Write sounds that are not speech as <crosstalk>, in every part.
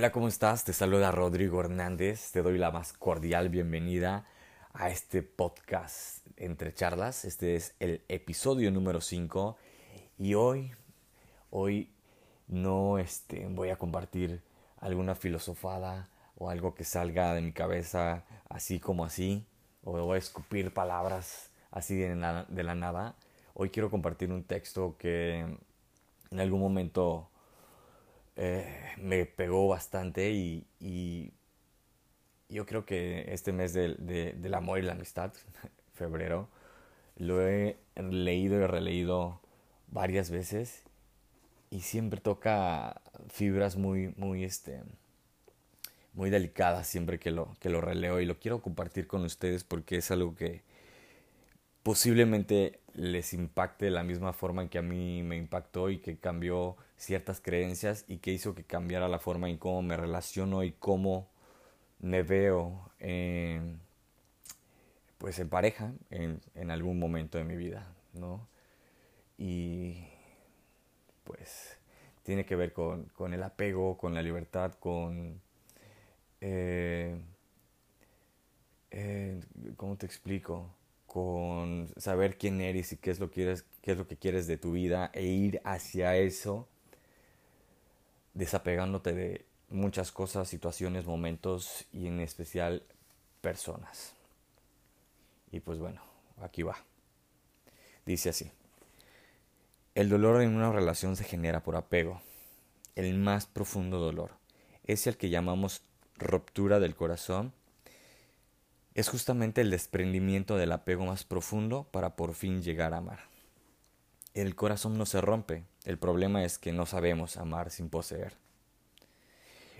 Hola, ¿cómo estás? Te saluda Rodrigo Hernández. Te doy la más cordial bienvenida a este podcast entre charlas. Este es el episodio número 5 y hoy, hoy no este, voy a compartir alguna filosofada o algo que salga de mi cabeza así como así, o voy a escupir palabras así de la, de la nada. Hoy quiero compartir un texto que en algún momento eh, me pegó bastante y, yo creo que este mes del amor y la amistad, <laughs> febrero, lo he leído y releído varias veces y siempre toca fibras muy, muy, este, muy delicadas siempre que lo, que lo releo y lo quiero compartir con ustedes porque es algo que posiblemente les impacte de la misma forma en que a mí me impactó y que cambió ciertas creencias y que hizo que cambiara la forma en cómo me relaciono y cómo me veo pues en pareja en, en algún momento de mi vida, ¿no? Y pues tiene que ver con, con el apego, con la libertad, con... Eh, eh, ¿Cómo te explico? con saber quién eres y qué es lo que quieres, qué es lo que quieres de tu vida e ir hacia eso, desapegándote de muchas cosas, situaciones, momentos y en especial personas. Y pues bueno, aquí va. Dice así. El dolor en una relación se genera por apego. El más profundo dolor es el que llamamos ruptura del corazón es justamente el desprendimiento del apego más profundo para por fin llegar a amar. El corazón no se rompe, el problema es que no sabemos amar sin poseer.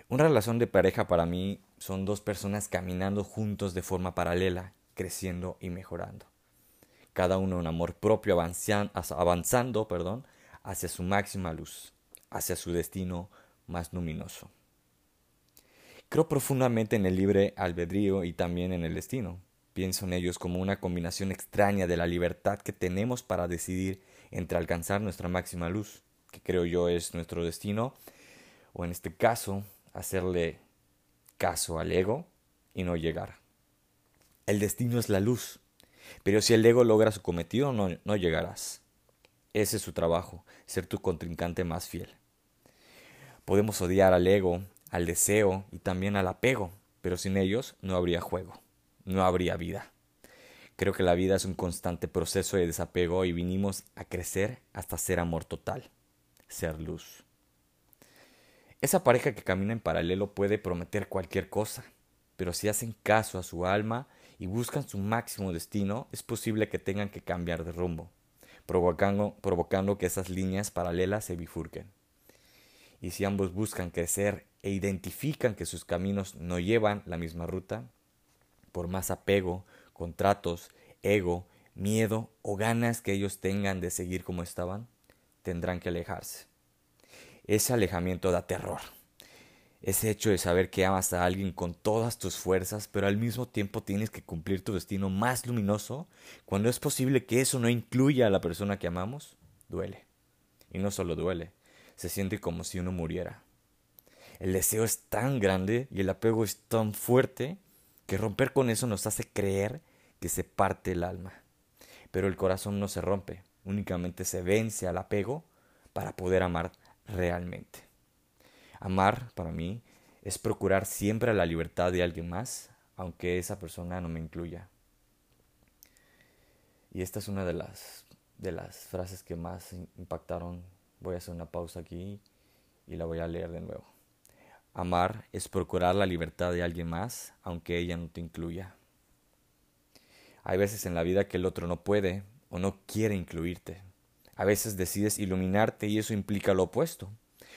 Una relación de pareja para mí son dos personas caminando juntos de forma paralela, creciendo y mejorando. Cada uno en amor propio avanzando perdón, hacia su máxima luz, hacia su destino más luminoso. Creo profundamente en el libre albedrío y también en el destino. Pienso en ellos como una combinación extraña de la libertad que tenemos para decidir entre alcanzar nuestra máxima luz, que creo yo es nuestro destino, o en este caso, hacerle caso al ego y no llegar. El destino es la luz, pero si el ego logra su cometido no, no llegarás. Ese es su trabajo, ser tu contrincante más fiel. Podemos odiar al ego al deseo y también al apego, pero sin ellos no habría juego, no habría vida. Creo que la vida es un constante proceso de desapego y vinimos a crecer hasta ser amor total, ser luz. Esa pareja que camina en paralelo puede prometer cualquier cosa, pero si hacen caso a su alma y buscan su máximo destino, es posible que tengan que cambiar de rumbo, provocando, provocando que esas líneas paralelas se bifurquen. Y si ambos buscan crecer e identifican que sus caminos no llevan la misma ruta, por más apego, contratos, ego, miedo o ganas que ellos tengan de seguir como estaban, tendrán que alejarse. Ese alejamiento da terror. Ese hecho de saber que amas a alguien con todas tus fuerzas, pero al mismo tiempo tienes que cumplir tu destino más luminoso, cuando es posible que eso no incluya a la persona que amamos, duele. Y no solo duele, se siente como si uno muriera. El deseo es tan grande y el apego es tan fuerte que romper con eso nos hace creer que se parte el alma. Pero el corazón no se rompe, únicamente se vence al apego para poder amar realmente. Amar, para mí, es procurar siempre la libertad de alguien más, aunque esa persona no me incluya. Y esta es una de las, de las frases que más impactaron. Voy a hacer una pausa aquí y la voy a leer de nuevo. Amar es procurar la libertad de alguien más, aunque ella no te incluya. Hay veces en la vida que el otro no puede o no quiere incluirte. A veces decides iluminarte y eso implica lo opuesto,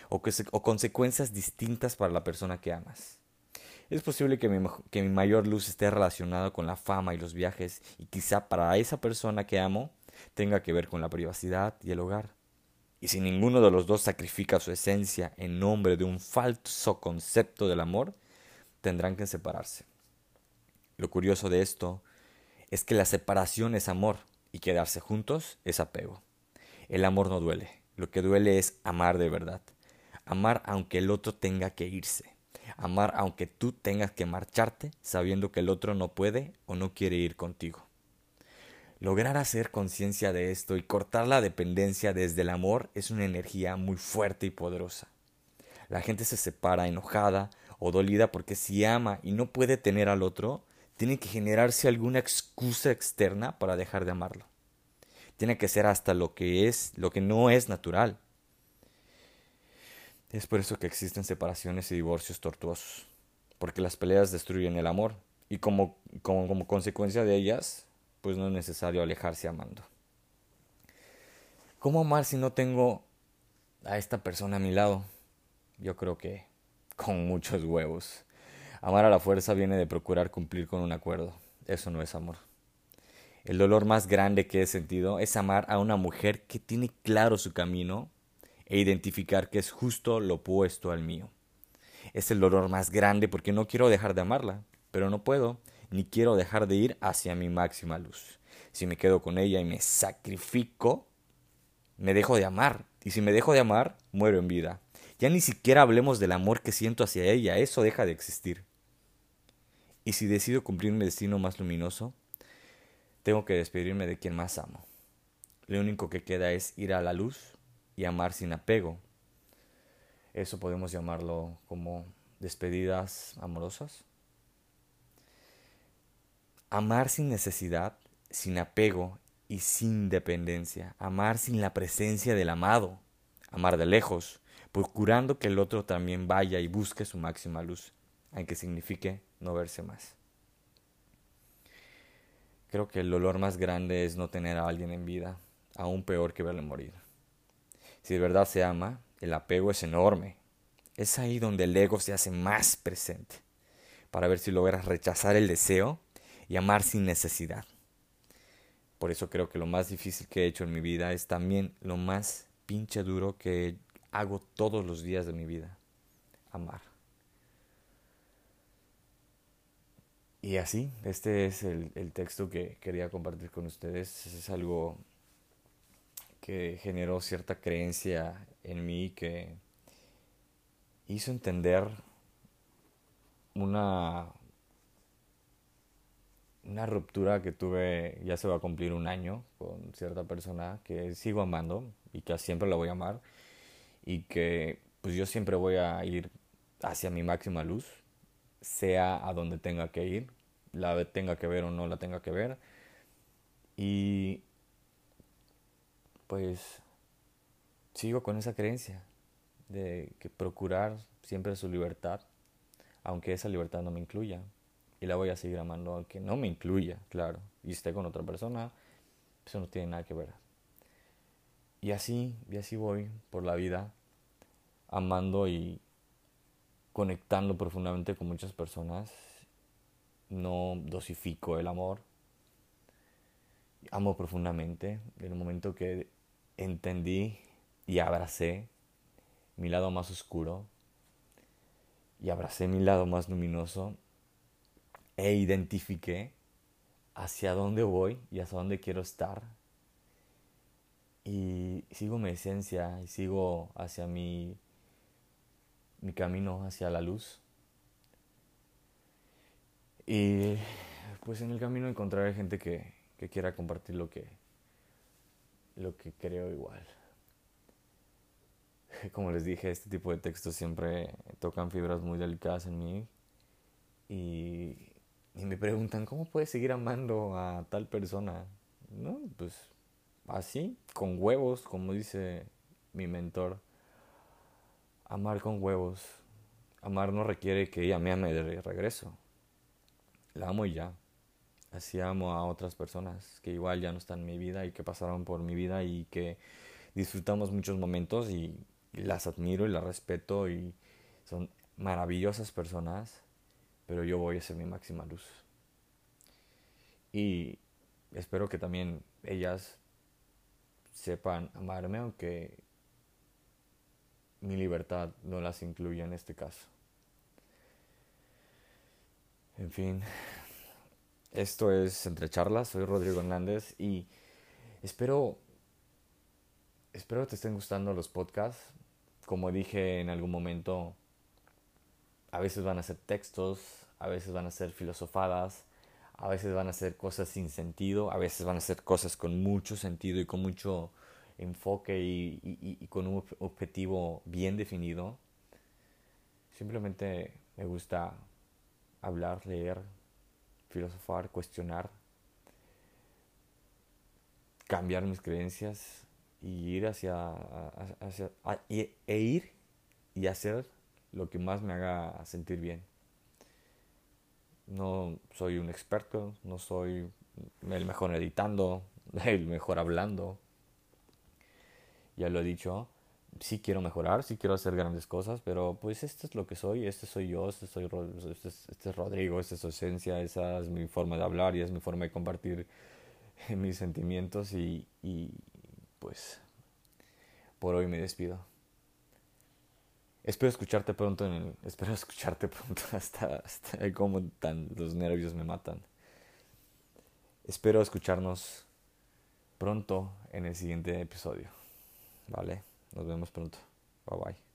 o, consecuencias distintas para la persona que amas. Es posible que mi, que mi mayor luz esté relacionada con la fama y los viajes, y quizá para esa persona que amo tenga que ver con la privacidad y el hogar. Y si ninguno de los dos sacrifica su esencia en nombre de un falso concepto del amor, tendrán que separarse. Lo curioso de esto es que la separación es amor y quedarse juntos es apego. El amor no duele, lo que duele es amar de verdad. Amar aunque el otro tenga que irse. Amar aunque tú tengas que marcharte sabiendo que el otro no puede o no quiere ir contigo. Lograr hacer conciencia de esto y cortar la dependencia desde el amor es una energía muy fuerte y poderosa. La gente se separa enojada o dolida porque si ama y no puede tener al otro, tiene que generarse alguna excusa externa para dejar de amarlo. Tiene que ser hasta lo que es, lo que no es natural. Es por eso que existen separaciones y divorcios tortuosos, porque las peleas destruyen el amor y como, como, como consecuencia de ellas, pues no es necesario alejarse amando. ¿Cómo amar si no tengo a esta persona a mi lado? Yo creo que con muchos huevos. Amar a la fuerza viene de procurar cumplir con un acuerdo. Eso no es amor. El dolor más grande que he sentido es amar a una mujer que tiene claro su camino e identificar que es justo lo opuesto al mío. Es el dolor más grande porque no quiero dejar de amarla, pero no puedo, ni quiero dejar de ir hacia mi máxima luz. Si me quedo con ella y me sacrifico, me dejo de amar, y si me dejo de amar, muero en vida. Ya ni siquiera hablemos del amor que siento hacia ella, eso deja de existir. Y si decido cumplir mi destino más luminoso, tengo que despedirme de quien más amo. Lo único que queda es ir a la luz y amar sin apego. Eso podemos llamarlo como despedidas amorosas. Amar sin necesidad, sin apego y sin dependencia. Amar sin la presencia del amado. Amar de lejos, procurando que el otro también vaya y busque su máxima luz, aunque signifique no verse más. Creo que el dolor más grande es no tener a alguien en vida, aún peor que verle morir. Si de verdad se ama, el apego es enorme. Es ahí donde el ego se hace más presente, para ver si logras rechazar el deseo y amar sin necesidad. Por eso creo que lo más difícil que he hecho en mi vida es también lo más pinche duro que hago todos los días de mi vida. Amar. Y así, este es el, el, texto que quería compartir con ustedes. Es algo que generó cierta creencia en mí que hizo entender una, una ruptura que tuve, ya se va a cumplir un año con cierta persona que sigo amando y que siempre la voy a amar y que pues yo siempre voy a ir hacia mi máxima luz, sea a donde tenga que ir, la tenga que ver o no la tenga que ver. Y pues sigo con esa creencia de que procurar siempre su libertad, aunque esa libertad no me incluya. Y la voy a seguir amando aunque no me incluya, claro. Y esté con otra persona, eso no tiene nada que ver. Y así, y así voy por la vida, amando y conectando profundamente con muchas personas. No dosifico el amor. Amo profundamente. En el momento que entendí y abracé mi lado más oscuro y abracé mi lado más luminoso e identifiqué hacia dónde voy y hacia dónde quiero estar. Y sigo mi esencia y sigo hacia mi, mi camino, hacia la luz. Y pues en el camino encontraré gente que, que quiera compartir lo que, lo que creo igual. Como les dije, este tipo de textos siempre tocan fibras muy delicadas en mí y, y me preguntan, ¿cómo puedes seguir amando a tal persona? No, pues así, con huevos, como dice mi mentor. Amar con huevos. Amar no requiere que ella me ame de regreso. La amo y ya así amo a otras personas que igual ya no están en mi vida y que pasaron por mi vida y que disfrutamos muchos momentos y, las admiro y las respeto y son maravillosas personas, pero yo voy a ser mi máxima luz. Y espero que también ellas sepan amarme, aunque mi libertad no las incluya en este caso. En fin, esto es Entre Charlas, soy Rodrigo Hernández y espero, espero te estén gustando los podcasts. Como dije en algún momento, a veces van a ser textos, a veces van a ser filosofadas, a veces van a ser cosas sin sentido, a veces van a ser cosas con mucho sentido y con mucho enfoque y, con un objetivo bien definido. Simplemente me gusta hablar, leer, filosofar, cuestionar, cambiar mis creencias y ir hacia, hacia e ir y hacer lo que más me haga sentir bien. No soy un experto, no soy el mejor editando, <laughs> el mejor hablando. Ya lo he dicho, sí quiero mejorar, sí quiero hacer grandes cosas, pero pues esto es lo que soy, este soy yo, este, soy, este, es, este es Rodrigo, esta es su esencia, esa es mi forma de hablar y es mi forma de compartir <laughs> mis sentimientos y, y pues por hoy me despido. Espero escucharte pronto en el, espero escucharte pronto <laughs> hasta, hasta como tan los nervios me matan. Espero escucharnos pronto en el siguiente episodio. Vale, nos vemos pronto. Bye bye.